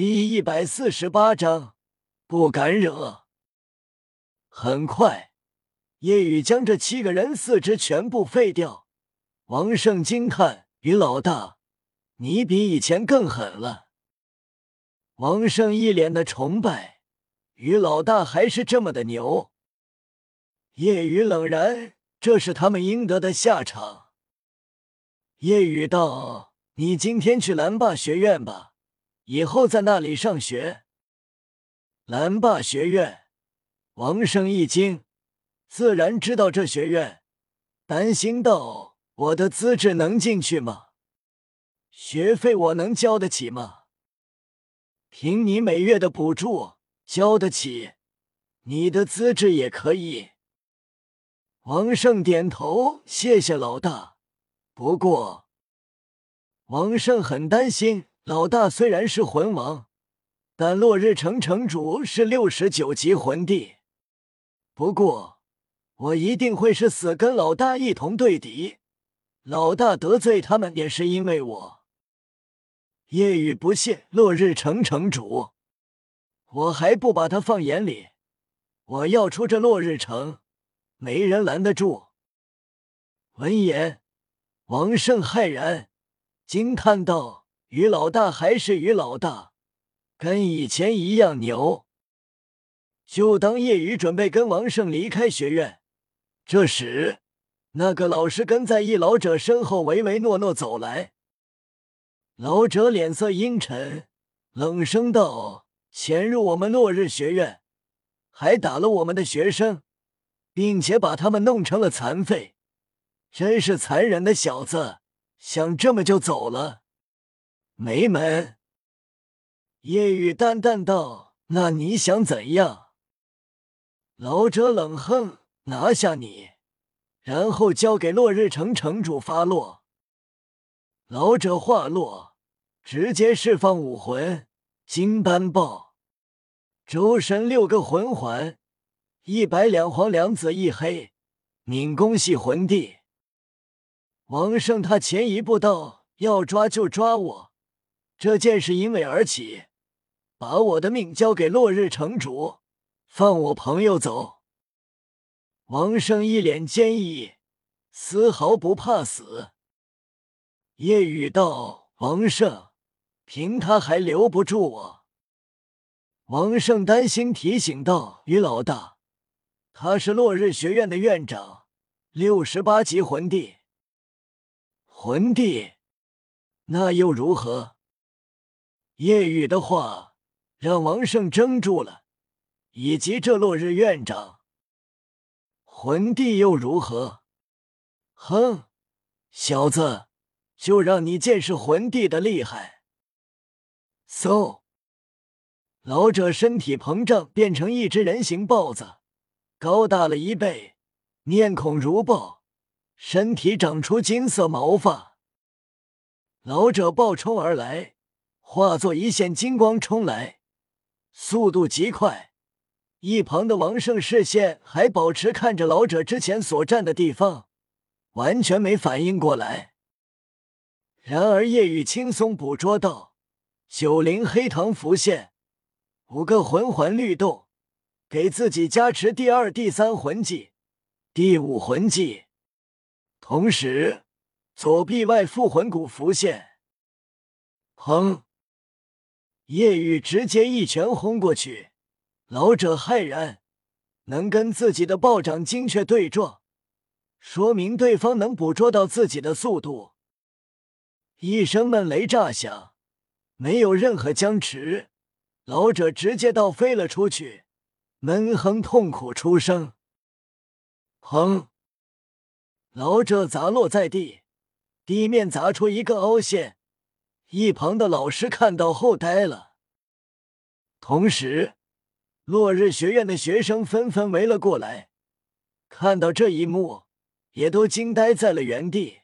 第一百四十八章，不敢惹。很快，夜雨将这七个人四肢全部废掉。王胜惊叹：“于老大，你比以前更狠了。”王胜一脸的崇拜：“于老大还是这么的牛。”夜雨冷然：“这是他们应得的下场。”夜雨道：“你今天去蓝霸学院吧。”以后在那里上学。蓝霸学院，王胜一惊，自然知道这学院，担心道：“我的资质能进去吗？学费我能交得起吗？凭你每月的补助，交得起，你的资质也可以。”王胜点头，谢谢老大。不过，王胜很担心。老大虽然是魂王，但落日城城主是六十九级魂帝。不过，我一定会是死跟老大一同对敌。老大得罪他们也是因为我。夜雨不屑，落日城城主，我还不把他放眼里。我要出这落日城，没人拦得住。闻言，王胜骇然，惊叹道。于老大还是于老大，跟以前一样牛。就当叶雨准备跟王胜离开学院，这时，那个老师跟在一老者身后唯唯诺诺走来。老者脸色阴沉，冷声道：“潜入我们落日学院，还打了我们的学生，并且把他们弄成了残废，真是残忍的小子！想这么就走了？”没门！夜雨淡淡道：“那你想怎样？”老者冷哼：“拿下你，然后交给落日城城主发落。”老者话落，直接释放武魂金斑豹，周身六个魂环，一白两黄两紫一黑，敏攻系魂帝。王胜他前一步道：“要抓就抓我。”这件事因为而起，把我的命交给落日城主，放我朋友走。王胜一脸坚毅，丝毫不怕死。夜雨道：“王胜，凭他还留不住我。”王胜担心，提醒道：“于老大，他是落日学院的院长，六十八级魂帝。魂帝，那又如何？”夜雨的话让王胜怔住了，以及这落日院长，魂帝又如何？哼，小子，就让你见识魂帝的厉害。嗖，老者身体膨胀，变成一只人形豹子，高大了一倍，面孔如豹，身体长出金色毛发。老者暴冲而来。化作一线金光冲来，速度极快。一旁的王胜视线还保持看着老者之前所站的地方，完全没反应过来。然而夜雨轻松捕捉到九灵黑糖浮现，五个魂环律动，给自己加持第二、第三魂技、第五魂技。同时，左臂外附魂骨浮现，砰！叶雨直接一拳轰过去，老者骇然，能跟自己的暴掌精确对撞，说明对方能捕捉到自己的速度。一声闷雷炸响，没有任何僵持，老者直接倒飞了出去，闷哼痛苦出声。砰！老者砸落在地，地面砸出一个凹陷。一旁的老师看到后呆了，同时，落日学院的学生纷纷围了过来，看到这一幕，也都惊呆在了原地。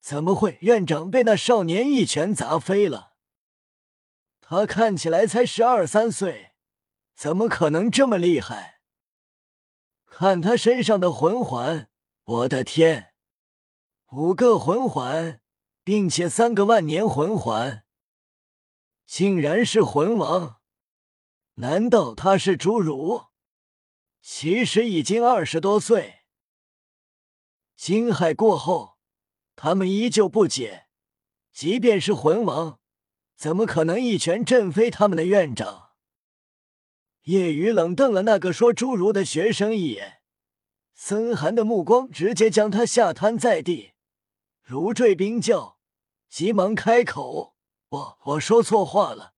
怎么会？院长被那少年一拳砸飞了？他看起来才十二三岁，怎么可能这么厉害？看他身上的魂环，我的天，五个魂环！并且三个万年魂环，竟然是魂王？难道他是侏儒？其实已经二十多岁。惊骇过后，他们依旧不解，即便是魂王，怎么可能一拳震飞他们的院长？叶雨冷瞪了那个说侏儒的学生一眼，森寒的目光直接将他吓瘫在地，如坠冰窖，急忙开口：“我我说错话了，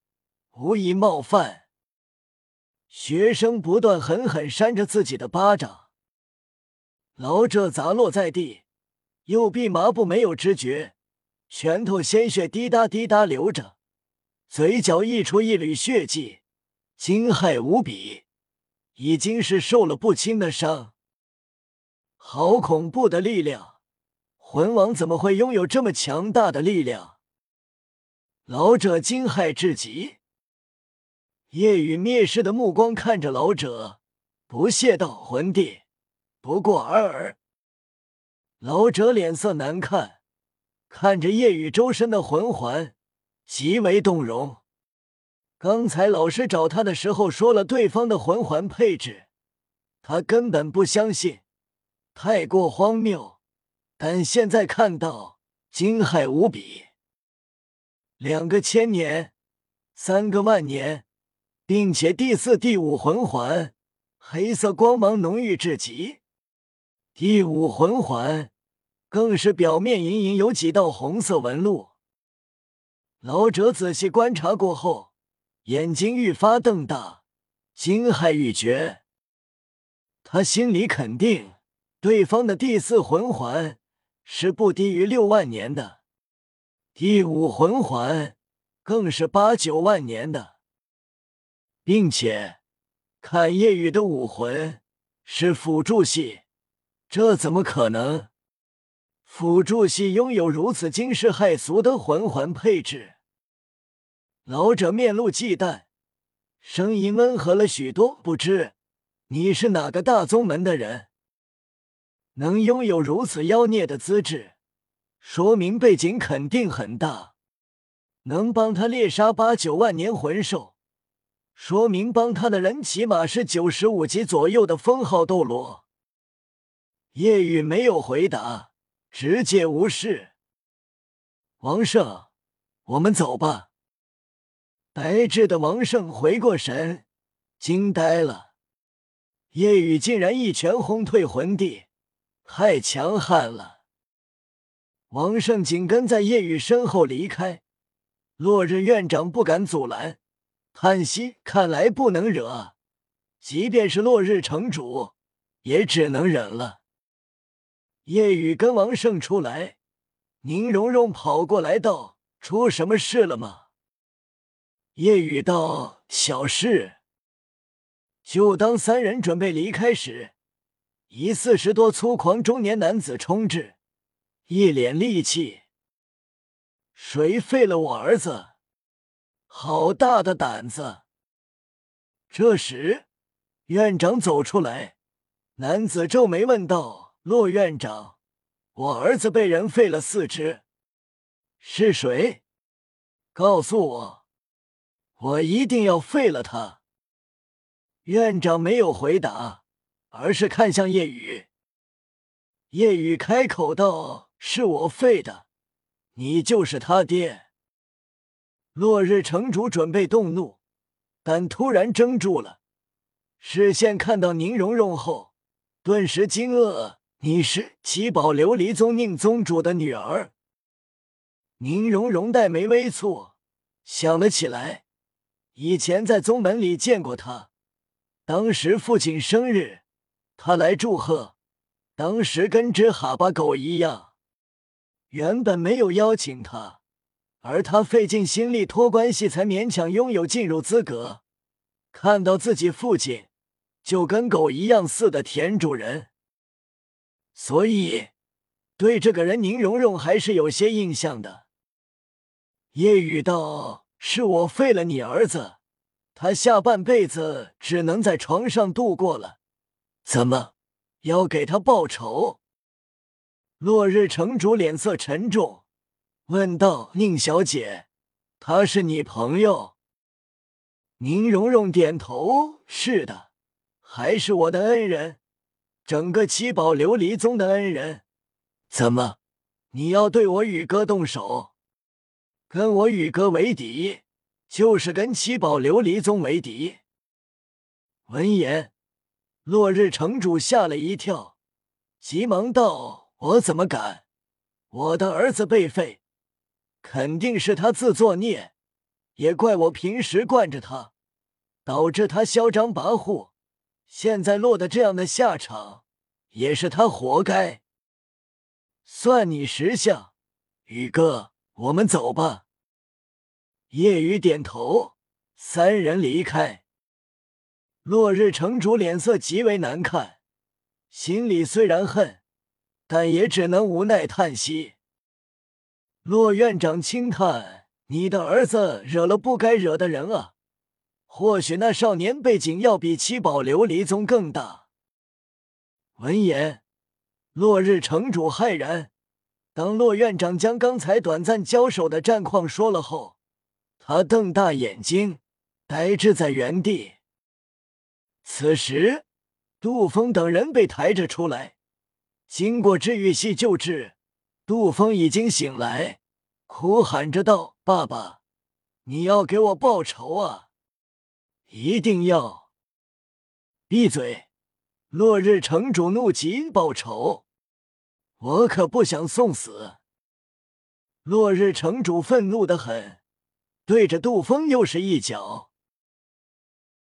无意冒犯。”学生不断狠狠扇着自己的巴掌，老者砸落在地，右臂麻布没有知觉，拳头鲜血滴答滴答流着，嘴角溢出一缕血迹，惊骇无比，已经是受了不轻的伤。好恐怖的力量！魂王怎么会拥有这么强大的力量？老者惊骇至极。夜雨蔑视的目光看着老者，不屑道：“魂帝，不过尔尔。”老者脸色难看，看着夜雨周身的魂环，极为动容。刚才老师找他的时候说了对方的魂环配置，他根本不相信，太过荒谬。但现在看到，惊骇无比。两个千年，三个万年。并且第四、第五魂环黑色光芒浓郁至极，第五魂环更是表面隐隐有几道红色纹路。老者仔细观察过后，眼睛愈发瞪大，惊骇欲绝。他心里肯定，对方的第四魂环是不低于六万年的，第五魂环更是八九万年的。并且，看夜雨的武魂是辅助系，这怎么可能？辅助系拥有如此惊世骇俗的魂环配置？老者面露忌惮，声音温和了许多。不知你是哪个大宗门的人？能拥有如此妖孽的资质，说明背景肯定很大，能帮他猎杀八九万年魂兽。说明帮他的人起码是九十五级左右的封号斗罗。夜雨没有回答，直接无视。王胜，我们走吧。呆滞的王胜回过神，惊呆了。夜雨竟然一拳轰退魂帝，太强悍了。王胜紧跟在叶雨身后离开，落日院长不敢阻拦。叹息，看来不能惹，即便是落日城主，也只能忍了。夜雨跟王胜出来，宁荣荣跑过来道：“出什么事了吗？”夜雨道：“小事。”就当三人准备离开时，一四十多粗狂中年男子冲至，一脸戾气：“谁废了我儿子？”好大的胆子！这时，院长走出来，男子皱眉问道：“骆院长，我儿子被人废了四肢，是谁？告诉我，我一定要废了他。”院长没有回答，而是看向叶雨。叶雨开口道：“是我废的，你就是他爹。”落日城主准备动怒，但突然怔住了，视线看到宁荣荣后，顿时惊愕：“你是七宝琉璃宗宁宗主的女儿？”宁荣荣黛眉微蹙，想了起来，以前在宗门里见过她，当时父亲生日，他来祝贺，当时跟只哈巴狗一样，原本没有邀请他。而他费尽心力托关系，才勉强拥有进入资格。看到自己父亲，就跟狗一样似的田主人，所以对这个人宁荣荣还是有些印象的。叶雨道：“是我废了你儿子，他下半辈子只能在床上度过了。怎么要给他报仇？”落日城主脸色沉重。问道：“宁小姐，他是你朋友？宁荣荣点头：“是的，还是我的恩人，整个七宝琉璃宗的恩人。怎么，你要对我宇哥动手？跟我宇哥为敌，就是跟七宝琉璃宗为敌。”闻言，落日城主吓了一跳，急忙道：“我怎么敢？我的儿子被废，肯定是他自作孽，也怪我平时惯着他，导致他嚣张跋扈，现在落得这样的下场，也是他活该。算你识相，宇哥，我们走吧。”夜雨点头，三人离开。落日城主脸色极为难看，心里虽然恨，但也只能无奈叹息。洛院长轻叹：“你的儿子惹了不该惹的人啊！或许那少年背景要比七宝琉璃宗更大。”闻言，落日城主骇然。当洛院长将刚才短暂交手的战况说了后，他瞪大眼睛，呆滞在原地。此时，杜峰等人被抬着出来，经过治愈系救治，杜峰已经醒来，哭喊着道：“爸爸，你要给我报仇啊！一定要！”闭嘴！落日城主怒极：“报仇？我可不想送死！”落日城主愤怒的很，对着杜峰又是一脚。